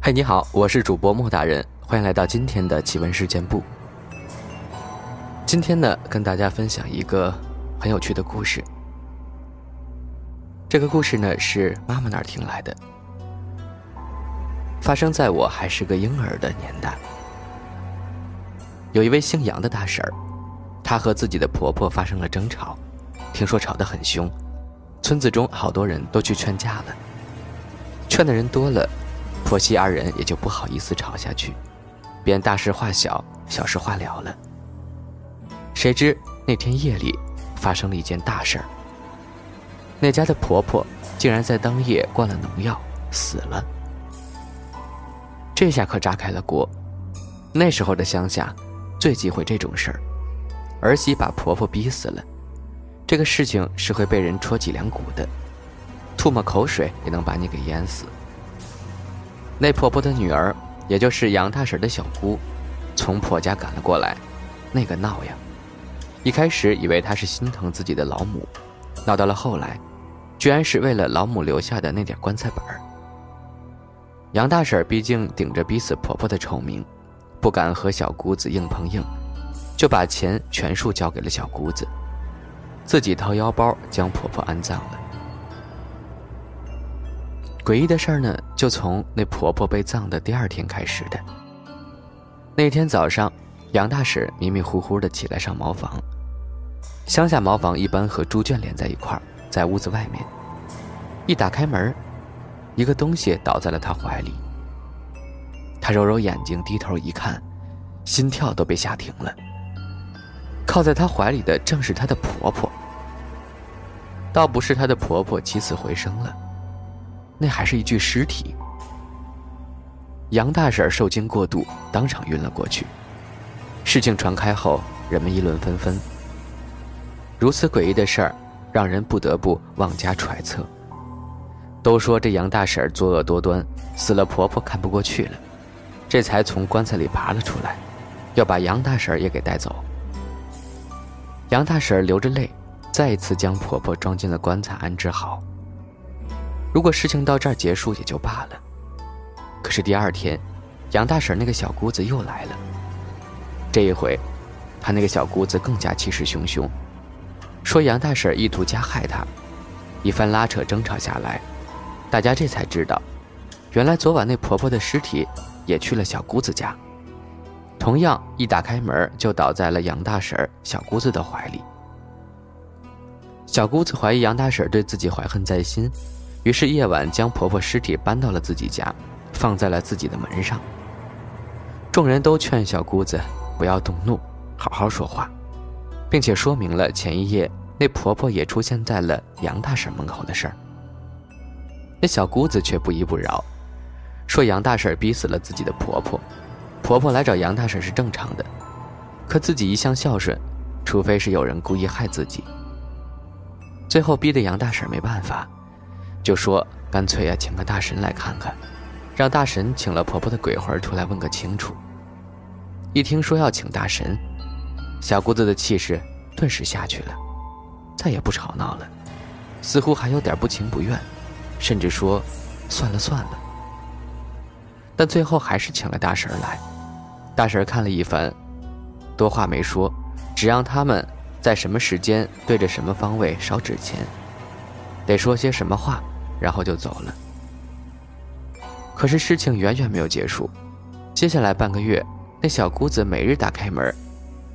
嗨，你好，我是主播莫大人，欢迎来到今天的奇闻事件部。今天呢，跟大家分享一个很有趣的故事。这个故事呢，是妈妈那儿听来的，发生在我还是个婴儿的年代。有一位姓杨的大婶儿，她和自己的婆婆发生了争吵，听说吵得很凶，村子中好多人都去劝架了，劝的人多了。婆媳二人也就不好意思吵下去，便大事化小，小事化了了。谁知那天夜里发生了一件大事儿，那家的婆婆竟然在当夜灌了农药死了。这下可炸开了锅。那时候的乡下最忌讳这种事儿，儿媳把婆婆逼死了，这个事情是会被人戳脊梁骨的，吐沫口水也能把你给淹死。那婆婆的女儿，也就是杨大婶的小姑，从婆家赶了过来，那个闹呀！一开始以为她是心疼自己的老母，闹到了后来，居然是为了老母留下的那点棺材本儿。杨大婶毕竟顶着逼死婆婆的臭名，不敢和小姑子硬碰硬，就把钱全数交给了小姑子，自己掏腰包将婆婆安葬了。诡异的事儿呢，就从那婆婆被葬的第二天开始的。那天早上，杨大婶迷迷糊糊的起来上茅房。乡下茅房一般和猪圈连在一块儿，在屋子外面。一打开门，一个东西倒在了她怀里。她揉揉眼睛，低头一看，心跳都被吓停了。靠在她怀里的正是她的婆婆，倒不是她的婆婆起死回生了。那还是一具尸体。杨大婶受惊过度，当场晕了过去。事情传开后，人们议论纷纷。如此诡异的事儿，让人不得不妄加揣测。都说这杨大婶作恶多端，死了婆婆看不过去了，这才从棺材里爬了出来，要把杨大婶也给带走。杨大婶流着泪，再一次将婆婆装进了棺材，安置好。如果事情到这儿结束也就罢了，可是第二天，杨大婶那个小姑子又来了。这一回，她那个小姑子更加气势汹汹，说杨大婶意图加害她。一番拉扯争吵下来，大家这才知道，原来昨晚那婆婆的尸体也去了小姑子家，同样一打开门就倒在了杨大婶小姑子的怀里。小姑子怀疑杨大婶对自己怀恨在心。于是夜晚将婆婆尸体搬到了自己家，放在了自己的门上。众人都劝小姑子不要动怒，好好说话，并且说明了前一夜那婆婆也出现在了杨大婶门口的事儿。那小姑子却不依不饶，说杨大婶逼死了自己的婆婆，婆婆来找杨大婶是正常的，可自己一向孝顺，除非是有人故意害自己。最后逼得杨大婶没办法。就说干脆呀，请个大神来看看，让大神请了婆婆的鬼魂出来问个清楚。一听说要请大神，小姑子的气势顿时下去了，再也不吵闹了，似乎还有点不情不愿，甚至说算了算了。但最后还是请了大婶来。大婶看了一番，多话没说，只让他们在什么时间对着什么方位烧纸钱，得说些什么话。然后就走了。可是事情远远没有结束，接下来半个月，那小姑子每日打开门，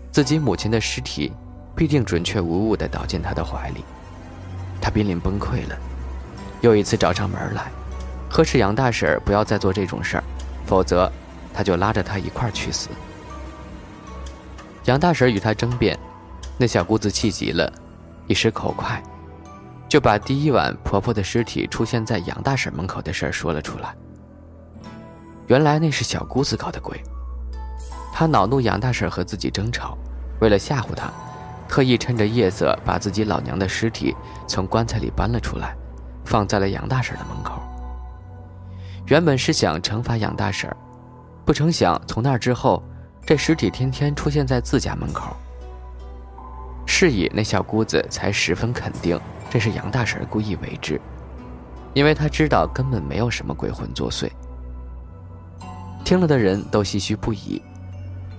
自己母亲的尸体必定准确无误地倒进她的怀里。她濒临崩溃了，又一次找上门来，呵斥杨大婶不要再做这种事儿，否则她就拉着她一块儿去死。杨大婶与她争辩，那小姑子气急了，一时口快。就把第一晚婆婆的尸体出现在杨大婶门口的事儿说了出来。原来那是小姑子搞的鬼，她恼怒杨大婶和自己争吵，为了吓唬她，特意趁着夜色把自己老娘的尸体从棺材里搬了出来，放在了杨大婶的门口。原本是想惩罚杨大婶，不成想从那之后，这尸体天天出现在自家门口。是以那小姑子才十分肯定。这是杨大婶故意为之，因为他知道根本没有什么鬼魂作祟。听了的人都唏嘘不已，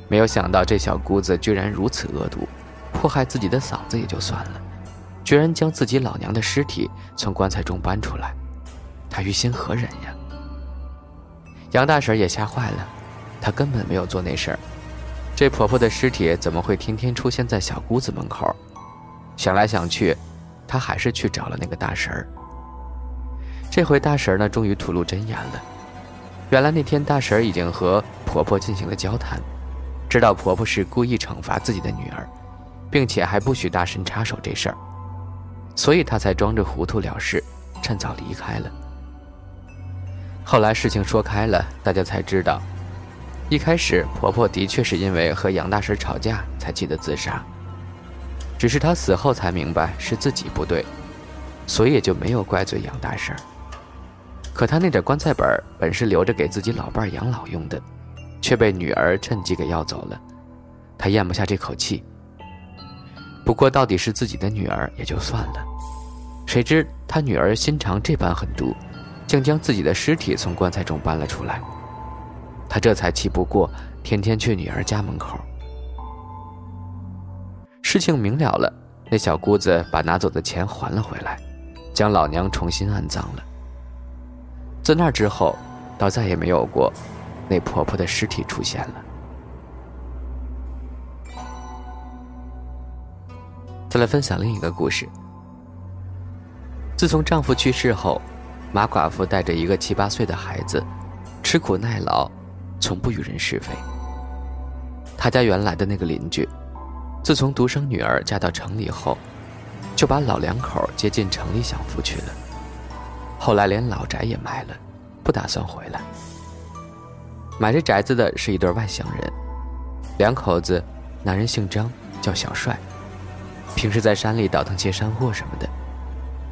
没有想到这小姑子居然如此恶毒，迫害自己的嫂子也就算了，居然将自己老娘的尸体从棺材中搬出来，她于心何忍呀？杨大婶也吓坏了，她根本没有做那事儿，这婆婆的尸体怎么会天天出现在小姑子门口？想来想去，她还是去找了那个大婶儿。这回大婶儿呢，终于吐露真言了。原来那天大婶儿已经和婆婆进行了交谈，知道婆婆是故意惩罚自己的女儿，并且还不许大婶插手这事儿，所以她才装着糊涂了事，趁早离开了。后来事情说开了，大家才知道，一开始婆婆的确是因为和杨大婶吵架才气得自杀，只是她死后才明白是自己不对，所以也就没有怪罪杨大婶。可他那点棺材本本是留着给自己老伴养老用的，却被女儿趁机给要走了，他咽不下这口气。不过到底是自己的女儿也就算了，谁知他女儿心肠这般狠毒，竟将自己的尸体从棺材中搬了出来。他这才气不过，天天去女儿家门口。事情明了了，那小姑子把拿走的钱还了回来，将老娘重新安葬了。自那之后，倒再也没有过那婆婆的尸体出现了。再来分享另一个故事。自从丈夫去世后，马寡妇带着一个七八岁的孩子，吃苦耐劳，从不与人是非。他家原来的那个邻居，自从独生女儿嫁到城里后，就把老两口接进城里享福去了。后来连老宅也卖了，不打算回来。买这宅子的是一对外乡人，两口子，男人姓张，叫小帅，平时在山里倒腾些山货什么的。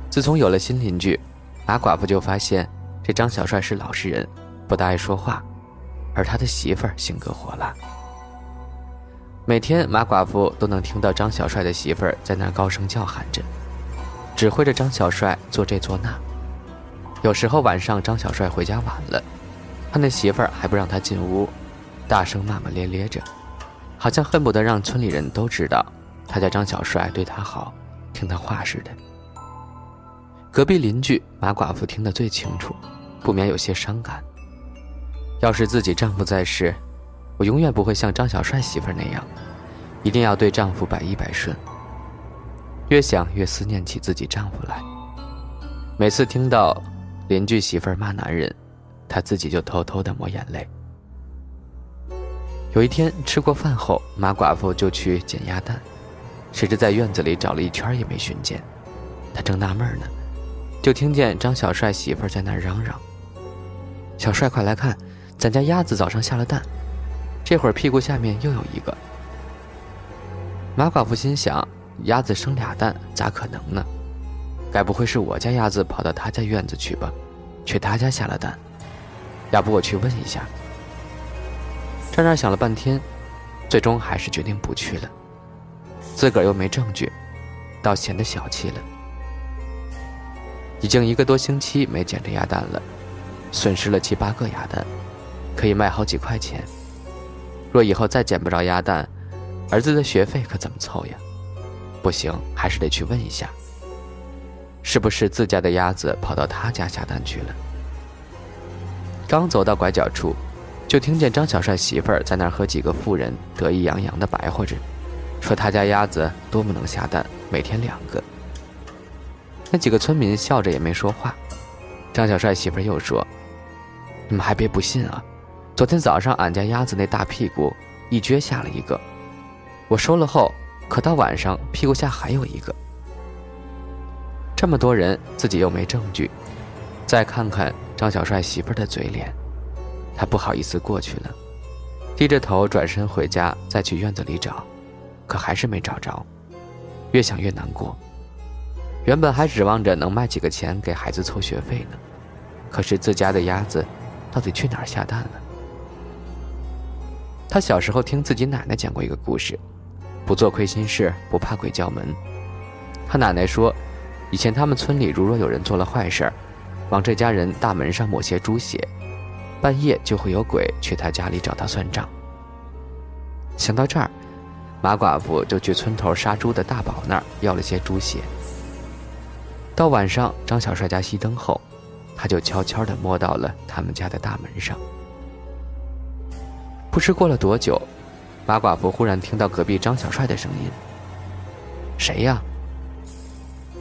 自从有了新邻居，马寡妇就发现这张小帅是老实人，不大爱说话，而他的媳妇儿性格火辣。每天马寡妇都能听到张小帅的媳妇儿在那高声叫喊着，指挥着张小帅做这做那。有时候晚上张小帅回家晚了，他那媳妇儿还不让他进屋，大声骂骂咧咧着，好像恨不得让村里人都知道他家张小帅对他好，听他话似的。隔壁邻居马寡妇听得最清楚，不免有些伤感。要是自己丈夫在世，我永远不会像张小帅媳妇那样，一定要对丈夫百依百顺。越想越思念起自己丈夫来，每次听到。邻居媳妇骂男人，他自己就偷偷的抹眼泪。有一天吃过饭后，马寡妇就去捡鸭蛋，谁知在院子里找了一圈也没寻见。她正纳闷呢，就听见张小帅媳妇在那嚷嚷：“小帅，快来看，咱家鸭子早上下了蛋，这会儿屁股下面又有一个。”马寡妇心想：鸭子生俩蛋，咋可能呢？该不会是我家鸭子跑到他家院子去吧？去他家下了蛋，要不我去问一下。站那想了半天，最终还是决定不去了。自个儿又没证据，倒显得小气了。已经一个多星期没捡着鸭蛋了，损失了七八个鸭蛋，可以卖好几块钱。若以后再捡不着鸭蛋，儿子的学费可怎么凑呀？不行，还是得去问一下。是不是自家的鸭子跑到他家下蛋去了？刚走到拐角处，就听见张小帅媳妇儿在那儿和几个妇人得意洋洋地白活着，说他家鸭子多么能下蛋，每天两个。那几个村民笑着也没说话。张小帅媳妇儿又说：“你们还别不信啊，昨天早上俺家鸭子那大屁股一撅下了一个，我收了后，可到晚上屁股下还有一个。”这么多人，自己又没证据，再看看张小帅媳妇的嘴脸，他不好意思过去了，低着头转身回家，再去院子里找，可还是没找着，越想越难过。原本还指望着能卖几个钱给孩子凑学费呢，可是自家的鸭子到底去哪儿下蛋了？他小时候听自己奶奶讲过一个故事，不做亏心事，不怕鬼叫门。他奶奶说。以前他们村里如若有人做了坏事儿，往这家人大门上抹些猪血，半夜就会有鬼去他家里找他算账。想到这儿，马寡妇就去村头杀猪的大宝那儿要了些猪血。到晚上，张小帅家熄灯后，他就悄悄地摸到了他们家的大门上。不知过了多久，马寡妇忽然听到隔壁张小帅的声音：“谁呀？”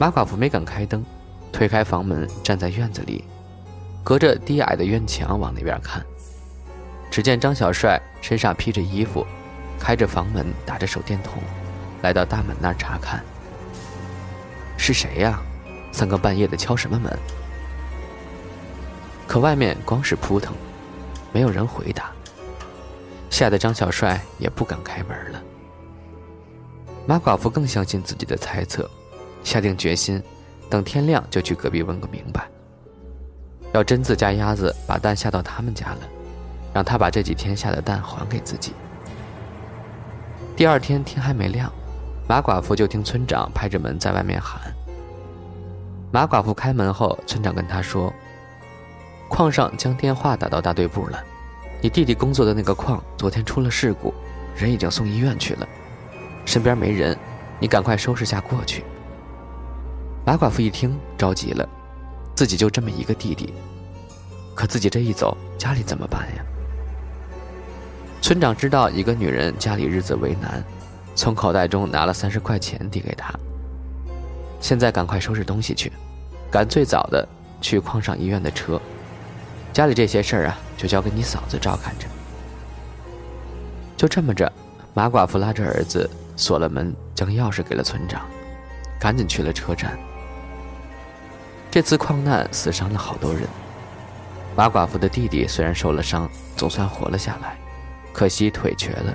马寡妇没敢开灯，推开房门，站在院子里，隔着低矮的院墙往那边看。只见张小帅身上披着衣服，开着房门，打着手电筒，来到大门那儿查看。是谁呀？三更半夜的敲什么门？可外面光是扑腾，没有人回答。吓得张小帅也不敢开门了。马寡妇更相信自己的猜测，下定决心，等天亮就去隔壁问个明白。要真自家鸭子把蛋下到他们家了，让他把这几天下的蛋还给自己。第二天天还没亮，马寡妇就听村长拍着门在外面喊。马寡妇开门后，村长跟他说：“矿上将电话打到大队部了，你弟弟工作的那个矿昨天出了事故，人已经送医院去了，身边没人，你赶快收拾下过去。”马寡妇一听着急了，自己就这么一个弟弟，可自己这一走，家里怎么办呀？村长知道一个女人家里日子为难，从口袋中拿了三十块钱递给她。现在赶快收拾东西去，赶最早的去矿上医院的车。家里这些事儿啊，就交给你嫂子照看着。就这么着，马寡妇拉着儿子锁了门，将钥匙给了村长，赶紧去了车站。这次矿难死伤了好多人，马寡妇的弟弟虽然受了伤，总算活了下来，可惜腿瘸了。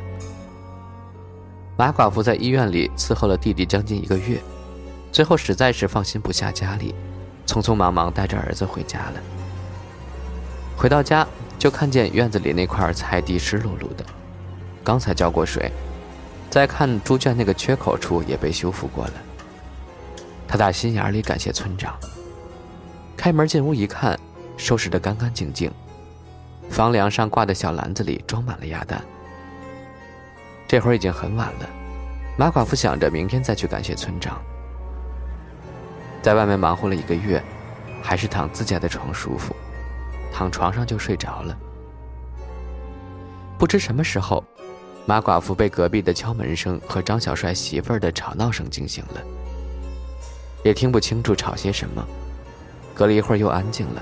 马寡妇在医院里伺候了弟弟将近一个月。最后实在是放心不下家里，匆匆忙忙带着儿子回家了。回到家就看见院子里那块菜地湿漉漉的，刚才浇过水，再看猪圈那个缺口处也被修复过了。他打心眼里感谢村长。开门进屋一看，收拾得干干净净，房梁上挂的小篮子里装满了鸭蛋。这会儿已经很晚了，马寡妇想着明天再去感谢村长。在外面忙活了一个月，还是躺自家的床舒服，躺床上就睡着了。不知什么时候，马寡妇被隔壁的敲门声和张小帅媳妇儿的吵闹声惊醒了，也听不清楚吵些什么。隔了一会儿又安静了。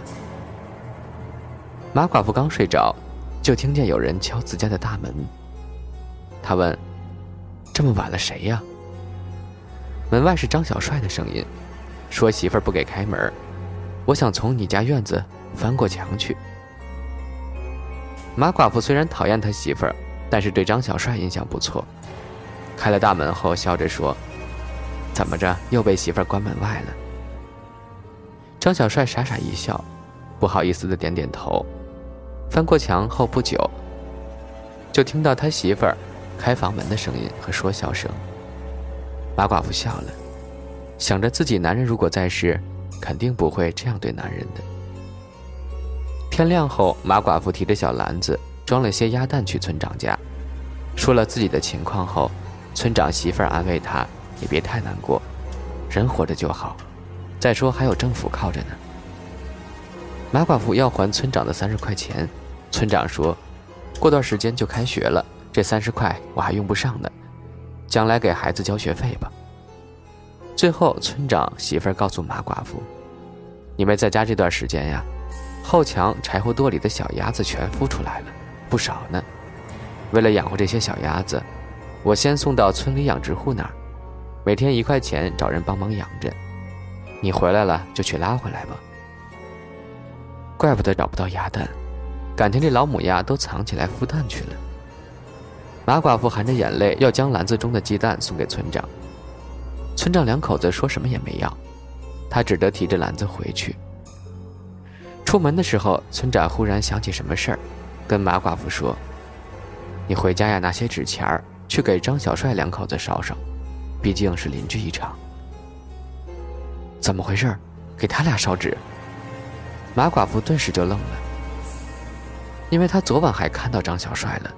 马寡妇刚睡着，就听见有人敲自家的大门。他问：“这么晚了，谁呀？”门外是张小帅的声音。说媳妇儿不给开门，我想从你家院子翻过墙去。马寡妇虽然讨厌他媳妇儿，但是对张小帅印象不错。开了大门后，笑着说：“怎么着，又被媳妇儿关门外了？”张小帅傻傻一笑，不好意思的点点头。翻过墙后不久，就听到他媳妇儿开房门的声音和说笑声。马寡妇笑了。想着自己男人如果在世，肯定不会这样对男人的。天亮后，马寡妇提着小篮子，装了些鸭蛋去村长家，说了自己的情况后，村长媳妇儿安慰他：“也别太难过，人活着就好。再说还有政府靠着呢。”马寡妇要还村长的三十块钱，村长说：“过段时间就开学了，这三十块我还用不上呢，将来给孩子交学费吧。”最后，村长媳妇儿告诉马寡妇：“你们在家这段时间呀，后墙柴火垛里的小鸭子全孵出来了，不少呢。为了养活这些小鸭子，我先送到村里养殖户那儿，每天一块钱找人帮忙养着。你回来了就去拉回来吧。怪不得找不到鸭蛋，感情这老母鸭都藏起来孵蛋去了。”马寡妇含着眼泪要将篮子中的鸡蛋送给村长。村长两口子说什么也没要，他只得提着篮子回去。出门的时候，村长忽然想起什么事儿，跟马寡妇说：“你回家呀，拿些纸钱儿去给张小帅两口子烧烧，毕竟是邻居一场。”怎么回事？给他俩烧纸？马寡妇顿时就愣了，因为她昨晚还看到张小帅了，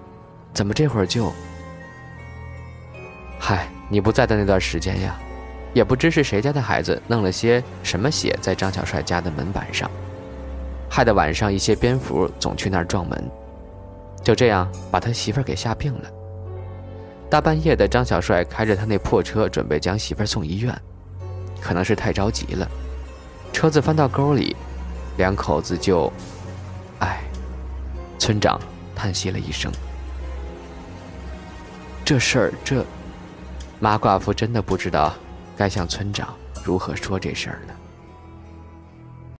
怎么这会儿就……嗨，你不在的那段时间呀，也不知是谁家的孩子弄了些什么血在张小帅家的门板上，害得晚上一些蝙蝠总去那儿撞门，就这样把他媳妇儿给吓病了。大半夜的，张小帅开着他那破车准备将媳妇儿送医院，可能是太着急了，车子翻到沟里。两口子就，唉，村长叹息了一声。这事儿，这马寡妇真的不知道该向村长如何说这事儿了。